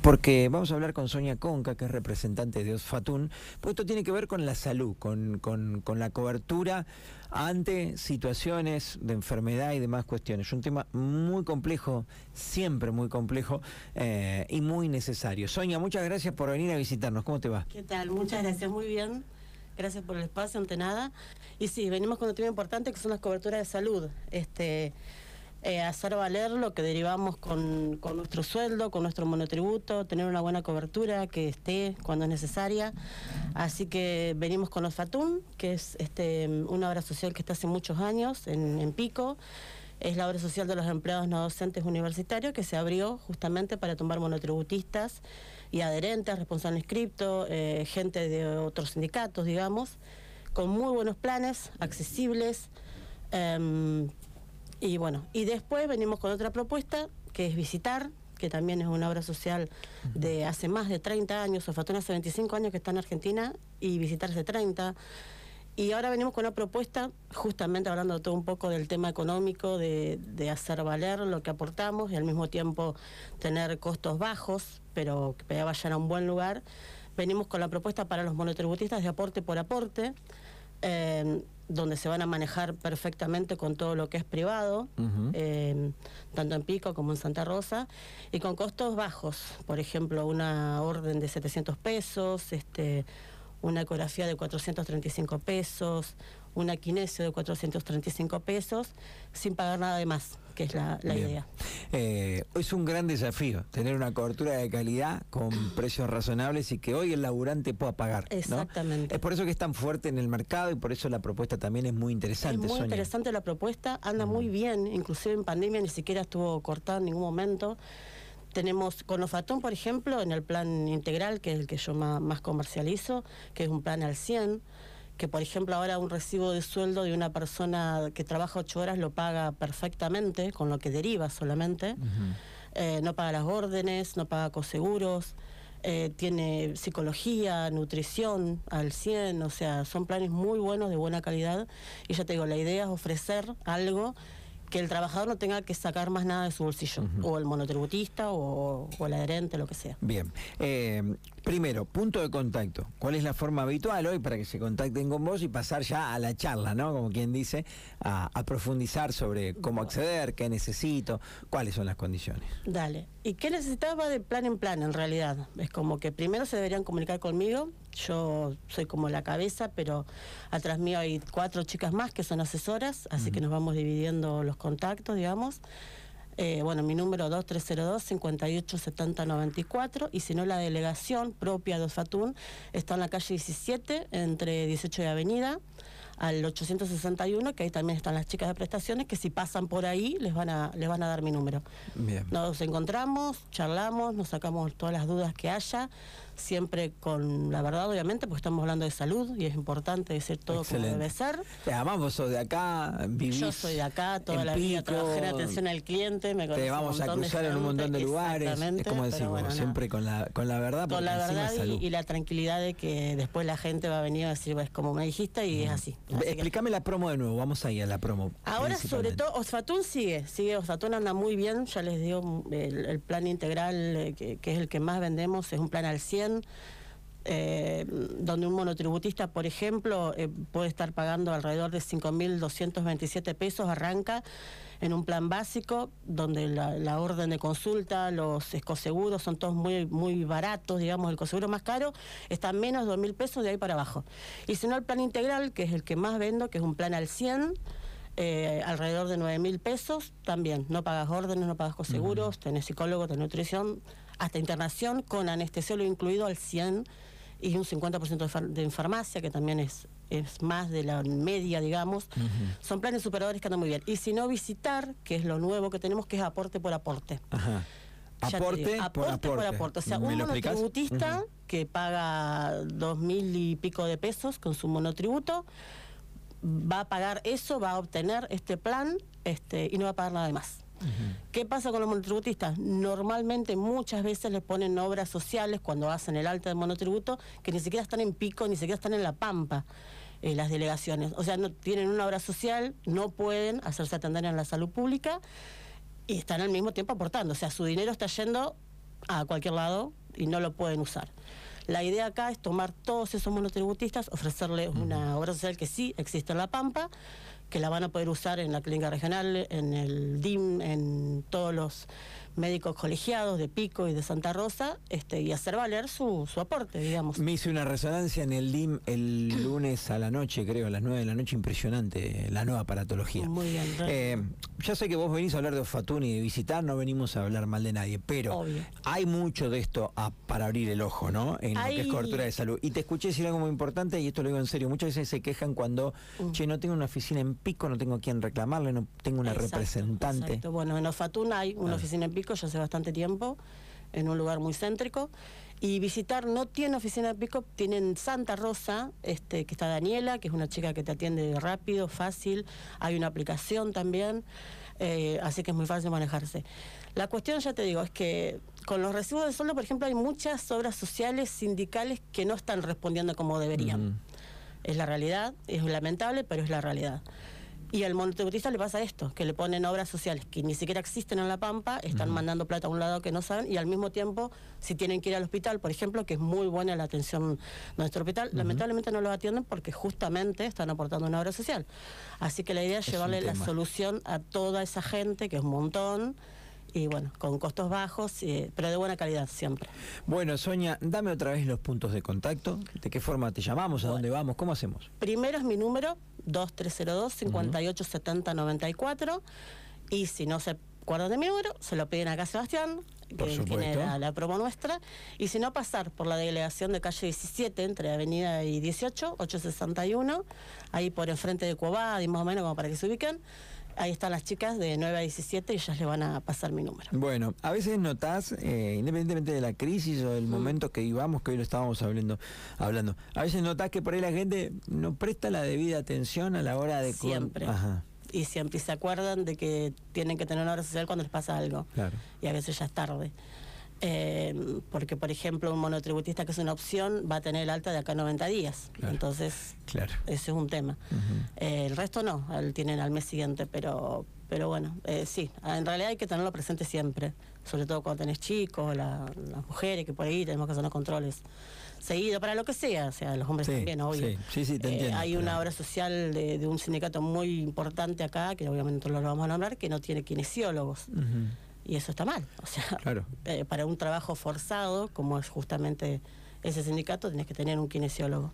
porque vamos a hablar con Sonia Conca, que es representante de Osfatún, pues esto tiene que ver con la salud, con, la cobertura ante situaciones de enfermedad y demás cuestiones. Es un tema muy complejo, siempre muy complejo eh, y muy necesario. Sonia, muchas gracias por venir a visitarnos. ¿Cómo te va? ¿Qué tal? Muchas gracias, muy bien. Gracias por el espacio, ante nada. Y sí, venimos con un tema importante que son las coberturas de salud. Este, eh, hacer valer lo que derivamos con, con, nuestro sueldo, con nuestro monotributo, tener una buena cobertura que esté cuando es necesaria. Así que venimos con Osfatún, que es este, una obra social que está hace muchos años en, Pico. Es la obra social de los empleados no docentes universitarios que se abrió justamente para tumbar monotributistas y adherentes, responsables inscriptos, eh, gente de otros sindicatos, digamos, con muy buenos planes, accesibles. Em, y bueno, y después venimos con otra propuesta, que es visitar, que también es una obra social de hace más de 30 años, Sofatón hace 25 años que está en Argentina y visitar hace 30. Y ahora venimos con una propuesta, justamente hablando todo un poco del tema económico, de, de, hacer valer lo que aportamos y al mismo tiempo tener costos bajos, pero que vayan a un buen lugar. Venimos con la propuesta para los monotributistas de aporte por aporte. Eh, donde se van a manejar perfectamente con todo lo que es privado, eh, tanto en Pico como en Santa Rosa, y con costos bajos. Por ejemplo, una orden de 700 pesos, este, una ecografía de 435 pesos, una quinesio de 435 pesos, sin pagar nada de más, que es la, idea. Eh, es un gran desafío tener una cobertura de calidad con precios razonables y que hoy el laburante pueda pagar. Exactamente. Es por eso que es tan fuerte en el mercado y por eso la propuesta también es muy interesante. Es muy interesante la propuesta, anda muy bien, inclusive en pandemia ni siquiera estuvo cortada en ningún momento. Tenemos con Ofatón, por ejemplo, en el plan integral, que es el que yo más, comercializo, que es un plan al 100, que por ejemplo ahora un recibo de sueldo de una persona que trabaja ocho horas lo paga perfectamente, con lo que deriva solamente, eh, no paga las órdenes, no paga coseguros, eh, tiene psicología, nutrición al 100, o sea, son planes muy buenos, de buena calidad, y ya te digo, la idea es ofrecer algo que el trabajador no tenga que sacar más nada de su bolsillo, o el monotributista o, el adherente, lo que sea. Bien. Eh, primero, punto de contacto. ¿Cuál es la forma habitual hoy para que se contacten con vos y pasar ya a la charla, ¿no? Como quien dice, a, profundizar sobre cómo acceder, qué necesito, cuáles son las condiciones. Dale. ¿Y qué necesitaba de plan en plan en realidad? Es como que primero se deberían comunicar conmigo, yo soy como la cabeza, pero atrás mío hay cuatro chicas más que son asesoras, así que nos vamos dividiendo los contactos, digamos. Eh, bueno, mi número 2302-587094 y si no la delegación propia de Osfatún está en la calle 17 entre 18 y Avenida al 861, que ahí también están las chicas de prestaciones, que si pasan por ahí les van a, les van a dar mi número. Nos encontramos, charlamos, nos sacamos todas las dudas que haya, siempre con la verdad, obviamente, porque estamos hablando de salud y es importante decir todo como debe ser. Además, vos sos de acá, vivís Yo soy de acá, toda la vida trabajé en atención al cliente, me Te vamos a cruzar en un montón de lugares. Es como decimos, siempre con la, con la verdad. Con la verdad y, la tranquilidad de que después la gente va a venir a decir, pues como me dijiste, y es así. Explícame la promo de nuevo, vamos ahí a la promo. Ahora, sobre todo, Osfatún sigue, sigue, Osfatún anda muy bien, ya les digo, el, plan integral, eh, que, es el que más vendemos, es un plan al 100. Eh, donde un monotributista, por ejemplo, eh, puede estar pagando alrededor de 5.227 pesos, arranca en un plan básico, donde la, orden de consulta, los escoseguros son todos muy, muy baratos, digamos, el coseguro más caro está menos de 2.000 pesos de ahí para abajo. Y si no, el plan integral, que es el que más vendo, que es un plan al 100, eh, alrededor de 9.000 pesos, también, no pagas órdenes, no pagas coseguros, tenés psicólogo, tenés nutrición, hasta internación con anestesiólogo incluido al 100 y un 50% de, de farmacia, que también es, es más de la media, digamos. Son planes superadores que andan muy bien. Y si no, visitar, que es lo nuevo que tenemos, que es aporte por aporte. Aporte, por aporte. O sea, un monotributista que paga dos mil y pico de pesos con su monotributo va a pagar eso, va a obtener este plan este, y no va a pagar nada más. ¿Qué pasa con los monotributistas? Normalmente muchas veces les ponen obras sociales cuando hacen el alta de monotributo que ni siquiera están en pico, ni siquiera están en la pampa. Eh, las delegaciones. O sea, no tienen una obra social, no pueden hacerse atender en la salud pública y están al mismo tiempo aportando. O sea, su dinero está yendo a cualquier lado y no lo pueden usar. La idea acá es tomar todos esos monotributistas, ofrecerles una obra social que sí existe en La Pampa, que la van a poder usar en la clínica regional, en el DIM, en todos los médicos colegiados de Pico y de Santa Rosa, este, y hacer valer su, su aporte, digamos. Me hice una resonancia en el DIM el lunes a la noche, creo, a las 9 de la noche, impresionante, la nueva aparatología. Muy bien. Eh, ya sé que vos venís a hablar de Ofatún y de visitar, no venimos a hablar mal de nadie, pero Obvio. hay mucho de esto a- para abrir el ojo, ¿no? En lo que es cobertura de salud. Y te escuché decir algo muy importante, y esto lo digo en serio, muchas veces se quejan cuando, Mm. che, no tengo una oficina en pico, no tengo a quien reclamarle, no tengo una Exacto, representante. exacto. Bueno, en Ofatún hay una Ah. oficina en Pico ya hace bastante tiempo, en un lugar muy céntrico. Y visitar no tiene oficina en Pico, tiene en Santa Rosa, este, que está Daniela, que es una chica que te atiende rápido, fácil. Hay una aplicación también, eh, así que es muy fácil manejarse. La cuestión, ya te digo, es que con los recibos de sueldo, por ejemplo, hay muchas obras sociales sindicales que no están respondiendo como deberían. Ujú. Es la realidad, es lamentable, pero es la realidad. Y al monotributista le pasa esto, que le ponen obras sociales que ni siquiera existen en La Pampa, están mandando plata a un lado que no saben, y al mismo tiempo, si tienen que ir al hospital, por ejemplo, que es muy buena la atención de nuestro hospital, lamentablemente no lo atienden porque justamente están aportando una obra social. Así que la idea es, llevarle la solución a toda esa gente, que es un montón, y bueno, con costos bajos, eh, pero de buena calidad siempre. Bueno, Sonia, dame otra vez los puntos de contacto. ¿De qué forma te llamamos? ¿A dónde vamos? ¿Cómo hacemos? Primero es mi número, 2302-587094. Y si no se acuerdan de mi número, se lo piden acá a Sebastián, que tiene la, la promo nuestra. Y si no, pasar por la delegación de calle 17, entre Avenida y 18, 861, ahí por enfrente de Cuobad, y más o menos como para que se ubiquen. Ahí están las chicas de 9 a 17 y ellas le van a pasar mi número. Bueno, a veces notás, eh, independientemente de la crisis o del Mm. momento que vivamos, que hoy lo estábamos hablando, hablando, a veces notás que por ahí la gente no presta la debida atención a la hora de... Siempre. Ajá, Y siempre se acuerdan de que tienen que tener una obra social cuando les pasa algo. claro. y a veces ya es tarde. Eh, porque, por ejemplo, un monotributista que es una opción va a tener el alta de acá a 90 días. Claro. Entonces, Claro. ese es un tema. Eh, el resto no, él tienen al mes siguiente, pero pero bueno, eh, sí, en realidad hay que tenerlo presente siempre, sobre todo cuando tenés chicos, la- las mujeres que por ahí tenemos que hacer los controles seguido, para lo que sea, o sea, los hombres Sí, también, obvio. sí, sí, sí, te entiendo, Hay pero- una obra social de, de un sindicato muy importante acá, que obviamente no lo vamos a nombrar, que no tiene kinesiólogos. Y eso está mal. O sea, Claro. eh, para un trabajo forzado, como es justamente ese sindicato, tenés que tener un kinesiólogo.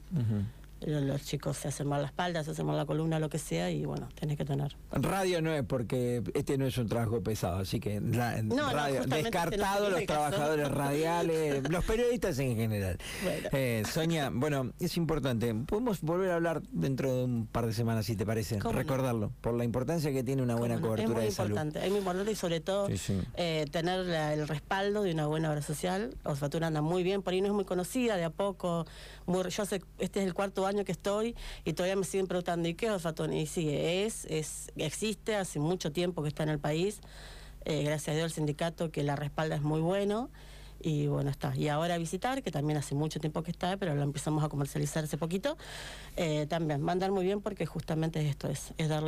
Los chicos se hacen mal la espalda, se hacen mal la columna, lo que sea, y bueno, tenés que tener. Radio no es porque este no es un trabajo pesado, así que ra- no, radio, justamente descartado los trabajadores radiales, los periodistas en general. Bueno. Eh, Sonia, bueno, es importante. Podemos volver a hablar dentro de un par de semanas, si te parece, ¿Cómo no? recordarlo, por la importancia que tiene una buena ¿Cómo no? cobertura es de muy salud. importante, es muy importante y sobre todo Sí, sí. eh, tener la- el respaldo de una buena obra social. Osfatura anda muy bien, por ahí no es muy conocida, de a poco. muy- yo sé, este es el cuarto año que estoy y todavía me siguen preguntando, ¿y qué es Osfatún? Y sí, es, es, existe, hace mucho tiempo que está en el país. Eh, gracias a Dios el sindicato que la respalda es muy bueno. Y bueno, está. Y ahora visitar, que también hace mucho tiempo que está, pero lo empezamos a comercializar hace poquito. Eh, también va a andar muy bien porque justamente esto es, es darle